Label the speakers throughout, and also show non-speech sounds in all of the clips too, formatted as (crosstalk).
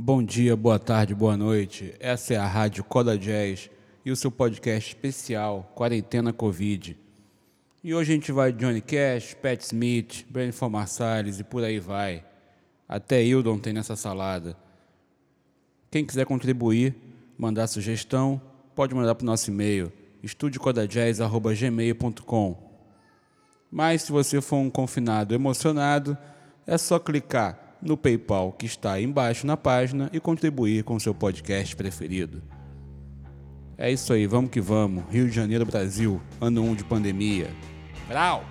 Speaker 1: Bom dia, boa tarde, boa noite. Essa é a Rádio Coda Jazz e o seu podcast especial Quarentena Covid. E hoje a gente vai de Johnny Cash, Pat Smith, Brandon Marsalis e por aí vai. Até Hildon tem nessa salada. Quem quiser contribuir, mandar sugestão, pode mandar para o nosso e-mail estudiocodajazz.gmail.com Mas se você for um confinado emocionado, é só clicar no PayPal que está aí embaixo na página e contribuir com o seu podcast preferido. É isso aí, vamos que vamos. Rio de Janeiro, Brasil, ano 1 de pandemia. Brau!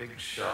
Speaker 2: big
Speaker 3: show.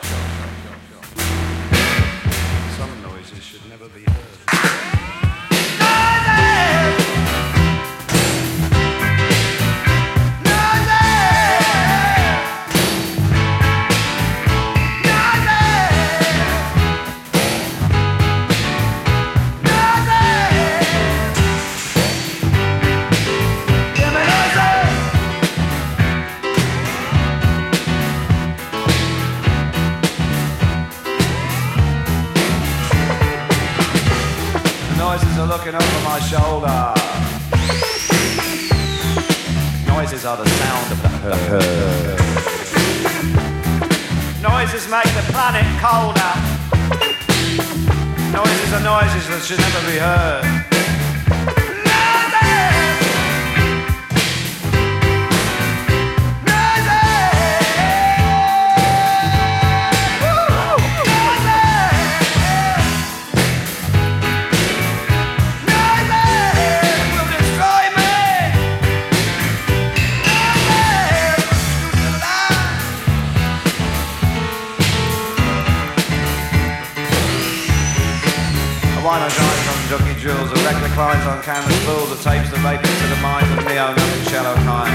Speaker 3: Vapor to the mind of neo nothing shallow kind.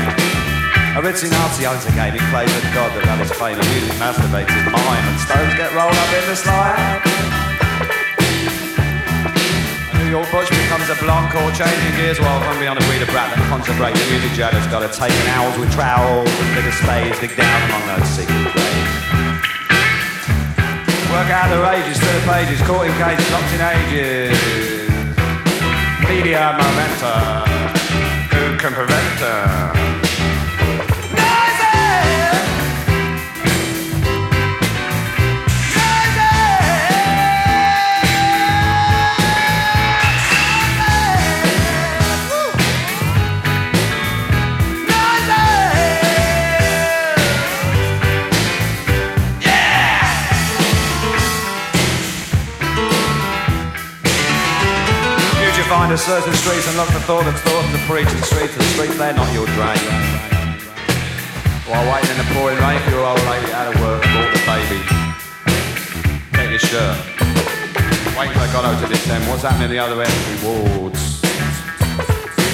Speaker 3: A ritzy Nazi owns a game, he plays with God that had his fame, and music masturbates and stones get rolled up in the slime. A New York butch becomes a blonde core, changing gears while from beyond a breed of brat that concentrate the music jet has got to take an owls with trowels and of spades, dig down among those secret graves. Work out the rages, through the pages, caught in cages, locked in ages. Media momentum. Can prevent her? A certain streets and look for thought and thought to preach the streets the streets, they're not your drain. While waiting in the pouring rain for your old lady out of work, bought the baby. Get your shirt. Wait till I got out to this end. What's happening in the other end? Rewards.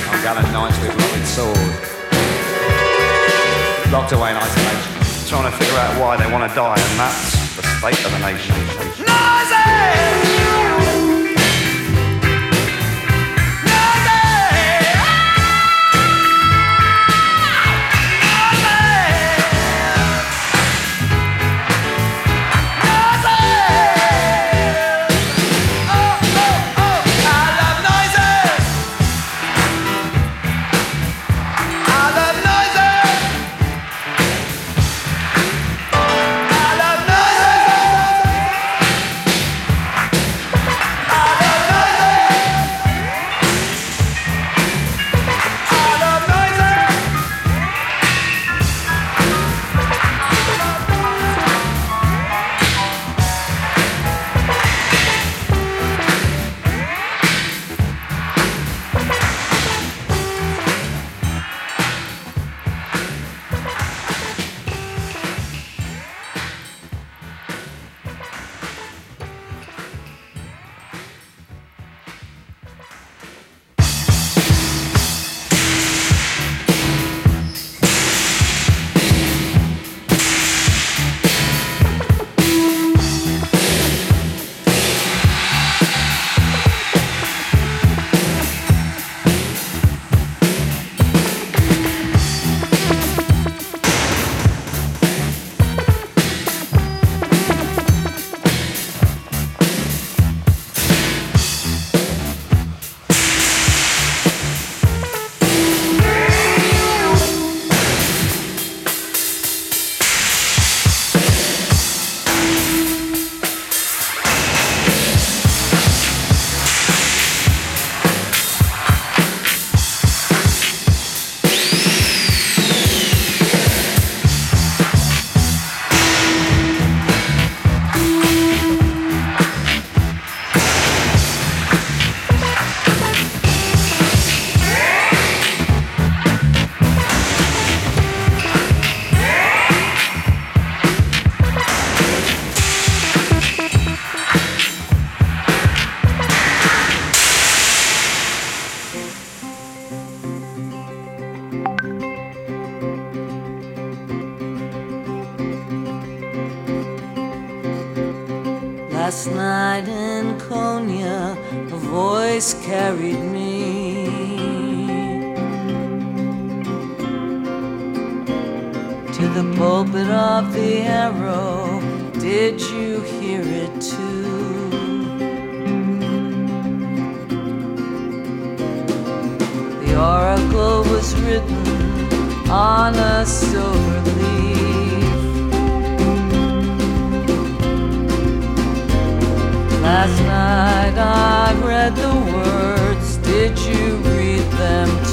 Speaker 3: I'm gallant knights with loving sword. Locked away in isolation. Trying to figure out why they want to die, and that's the state of the nation.
Speaker 4: Last always carried me. To the pulpit of the arrow, did you hear it too? The oracle was written on a silver. Last night I read the words. Did you read them?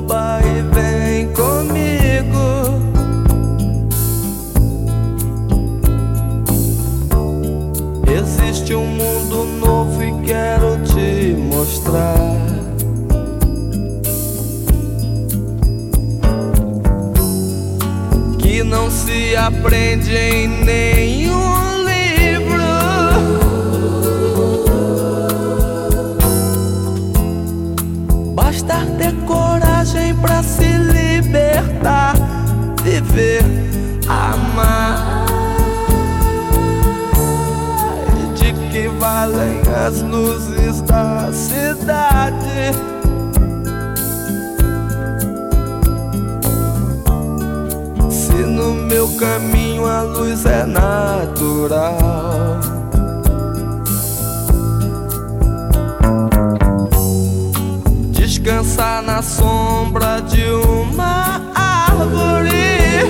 Speaker 5: Boba e vem comigo. Existe um mundo novo e quero te mostrar. Que não se aprende em nenhum pra se libertar, viver, amar. De que valem as luzes da cidade? Se no meu caminho a luz é natural. Descansar na sombra de uma árvore.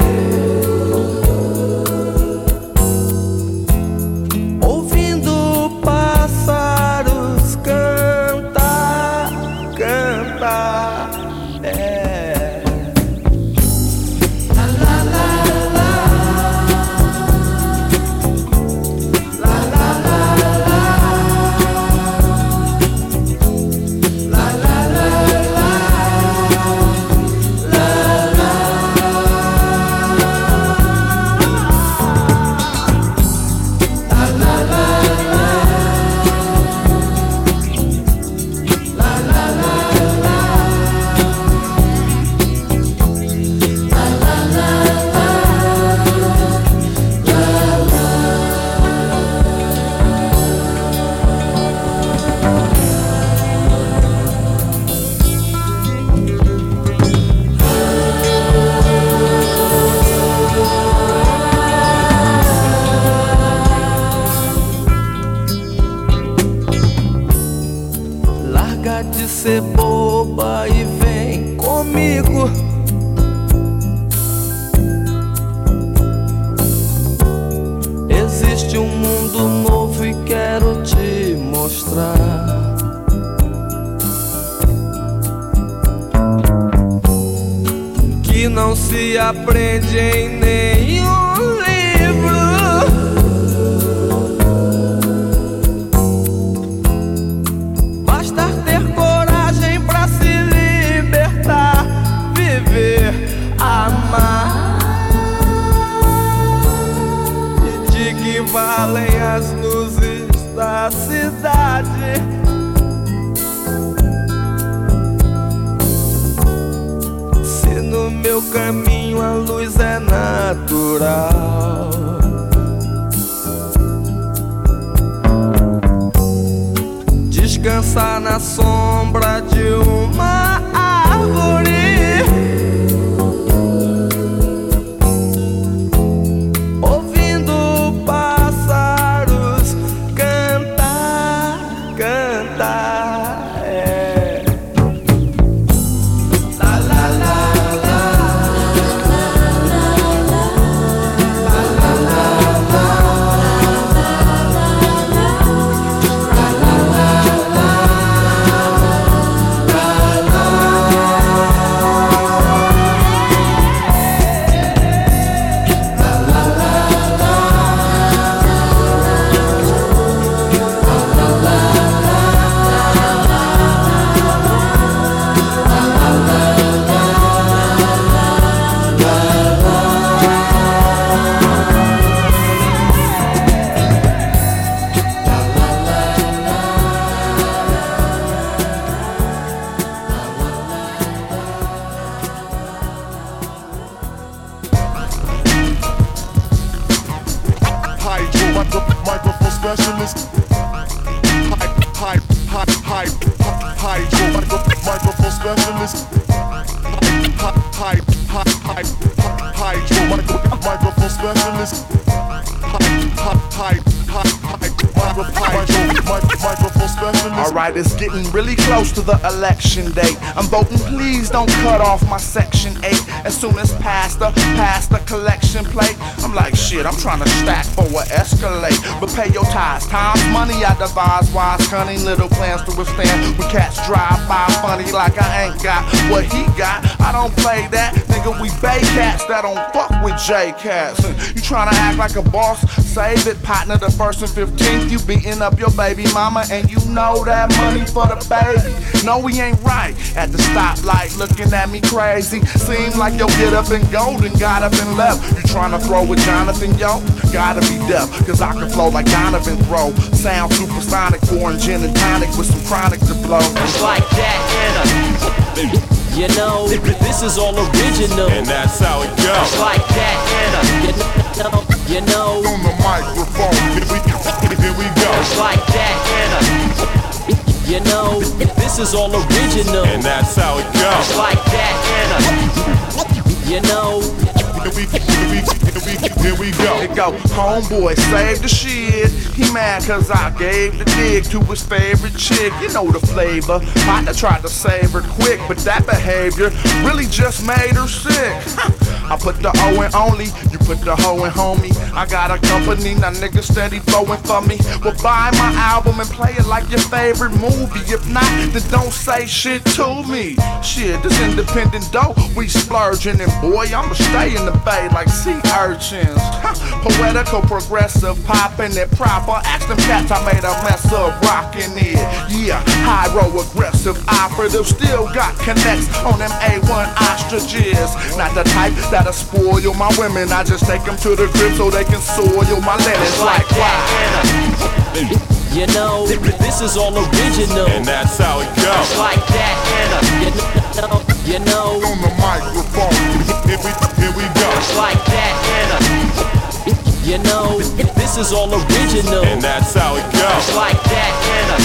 Speaker 5: Ouvindo pássaros cantar, cantar. Se aprende em nenhum livro. Basta ter coragem pra se libertar, viver, amar. E de que valem as luzes da cidade? Meu caminho é natural.
Speaker 6: The election date. I'm voting, please don't cut off my section 8. As soon as past the, past the collection plate, I'm like, shit, I'm trying to stack for a escalate. But pay your tithes, time's money, I devise wise, cunning little plans to withstand. We cats drive by funny like I ain't got what he got. I don't play that, nigga, we bay cats that don't fuck with J cats. You trying to act like a boss? Save it, partner, the first and 15th. You beating up your baby mama, and you know that money for the baby. No, we ain't right. At the stoplight, looking at me crazy. Seem like yo get up and golden, got up and left. You trying to throw with Jonathan, yo? Gotta be deaf, cause I can flow like Donovan throw. Sound supersonic, pouring gin and tonic with some chronic to blow.
Speaker 7: It's like that, Anna. You know, this is all original.
Speaker 8: And that's how it
Speaker 7: It's
Speaker 8: goes.
Speaker 7: like that, Anna. You know, you know,
Speaker 9: On the microphone, here we, here we go.
Speaker 7: it's like that, Anna. You know, this is all original.
Speaker 8: And that's how it
Speaker 7: It's
Speaker 8: goes.
Speaker 7: like that, Anna. You know,
Speaker 9: Here we, here we, here we, go.
Speaker 6: It go, homeboy, save the shit. He mad cause I gave the dig to his favorite chick. You know the flavor. Partner tried to save her quick, but that behavior really just made her sick. (laughs) I put the O in only, you put the hoe in homie. I got a company, now niggas steady flowing for me. Well, buy my album and play it like your favorite movie. If not, then don't say shit to me. Shit, this independent dough, we splurging, and boy, I'ma stay in the bay like sea urchins. Poetical, progressive, popping it proper. Ask them cats I made a mess of rocking it. Yeah, pyro aggressive operative, still got connects on them A1 ostriches. Not the type that'll spoil my women. I just take them to the crib so they can soil my linens.
Speaker 7: it's
Speaker 6: Like
Speaker 7: like
Speaker 6: why?
Speaker 7: that, You know, this is all original.
Speaker 8: And that's how it
Speaker 7: It's
Speaker 8: goes.
Speaker 7: like that, Anna. You know, you know,
Speaker 9: On the microphone, here we, here we go.
Speaker 7: it's like that, Anna. You know, this is all original.
Speaker 8: And that's how it
Speaker 7: It's
Speaker 8: goes.
Speaker 7: like that, Anna.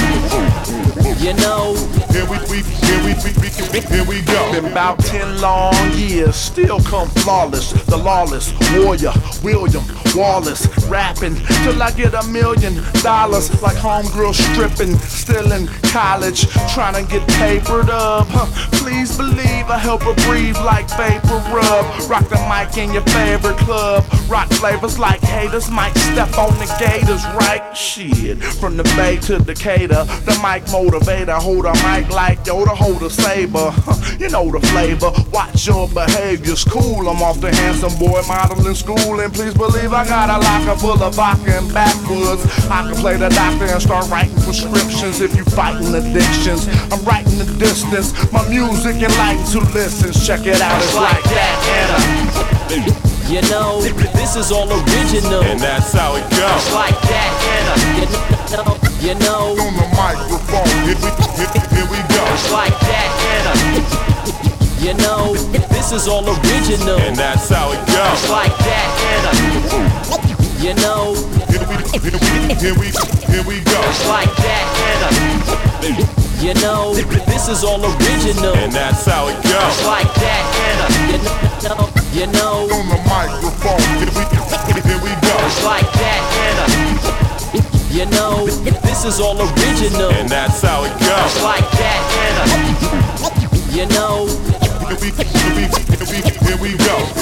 Speaker 7: You know,
Speaker 9: Here we, we, here we, we, we, here we go.
Speaker 6: Been about 10 long years, still come flawless. The lawless warrior, William Wallace, rapping till I get a million dollars. Like homegirl stripping, still in college, trying to get papered up. Huh. Please believe I help her breathe like vapor rub. Rock the mic in your favorite club. Rock flavors like haters might step on the gators, right? Shit, from the bay to Decatur, the mic motivator, hold a mic like Yoda, hold a saber. You know the flavor. Watch your behaviors, cool. I'm off the handsome boy modeling school, and please believe I got a locker full of vodka and backwoods. I can play the doctor and start writing prescriptions if you fighting addictions. I'm writing the distance. My music enlightens who listens. Check it out, it's like that, Anna.
Speaker 7: you know, this is all original.
Speaker 8: And that's how it
Speaker 7: It's
Speaker 8: goes.
Speaker 7: like that, Anna. You know, you know,
Speaker 9: On the microphone, here we, here, here we go.
Speaker 7: it's like that, Anna. You know, this is all original.
Speaker 8: And that's how it
Speaker 7: It's
Speaker 8: goes.
Speaker 7: like that, Anna. You know,
Speaker 9: Here we, here we, here we, here we go.
Speaker 7: it's like that, Anna. You know, this is all original.
Speaker 8: And that's how it
Speaker 7: It's
Speaker 8: goes.
Speaker 7: like that, Anna. You know, you know,
Speaker 9: On the microphone, here we, here we go.
Speaker 7: it's like that, Anna. You know, this is all original.
Speaker 8: And that's how it goes.
Speaker 7: like that, Anna. You know,
Speaker 9: Here we, here we, here we, here we go. Here we go.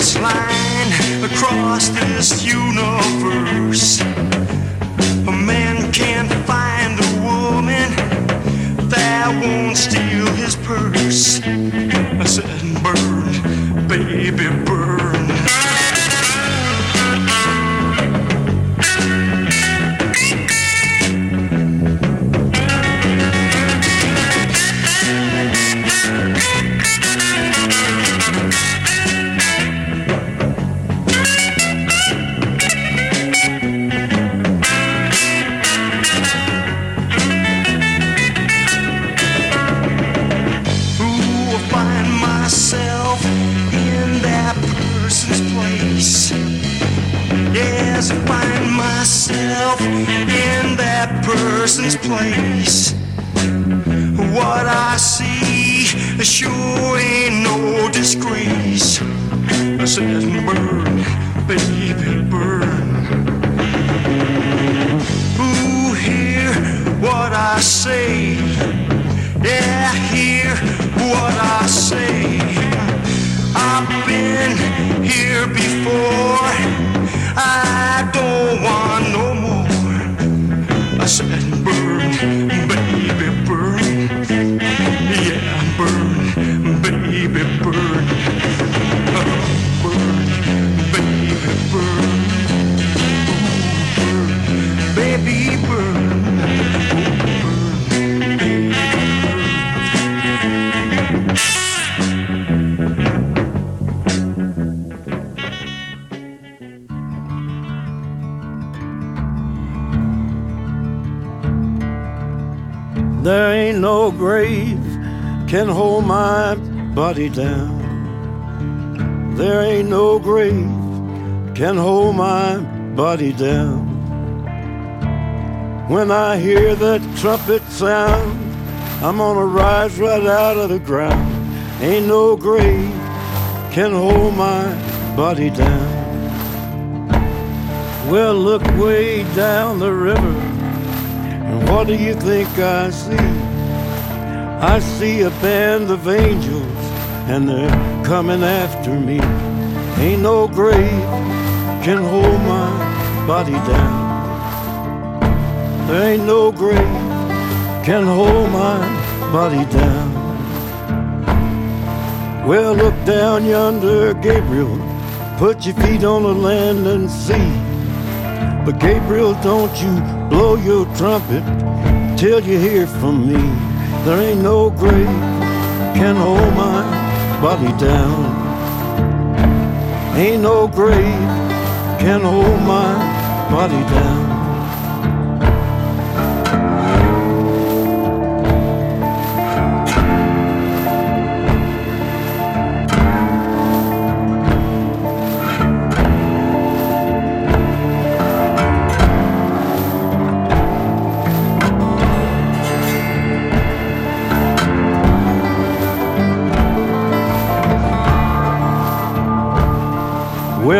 Speaker 9: Finest line across this universe. A man can't find a woman that won't steal his purse. I said, burn, baby, burn. Person's place. What I see sure ain't no disgrace. I said, burn, baby, burn. Ooh, hear what I say. Yeah, hear what I say. I've been here before.
Speaker 10: Can hold my body down. There ain't no grave can hold my body down. When I hear that trumpet sound, I'm gonna rise right out of the ground. Ain't no grave can hold my body down. Well, look way down the river. And what do you think I see? I see a band of angels, and they're coming after me. Ain't no grave can hold my body down. There ain't no grave can hold my body down. Well, look down yonder, Gabriel. Put your feet on the land and see. But Gabriel, don't you blow your trumpet till you hear from me. There ain't no grave can hold my body down. Ain't no grave can hold my body down.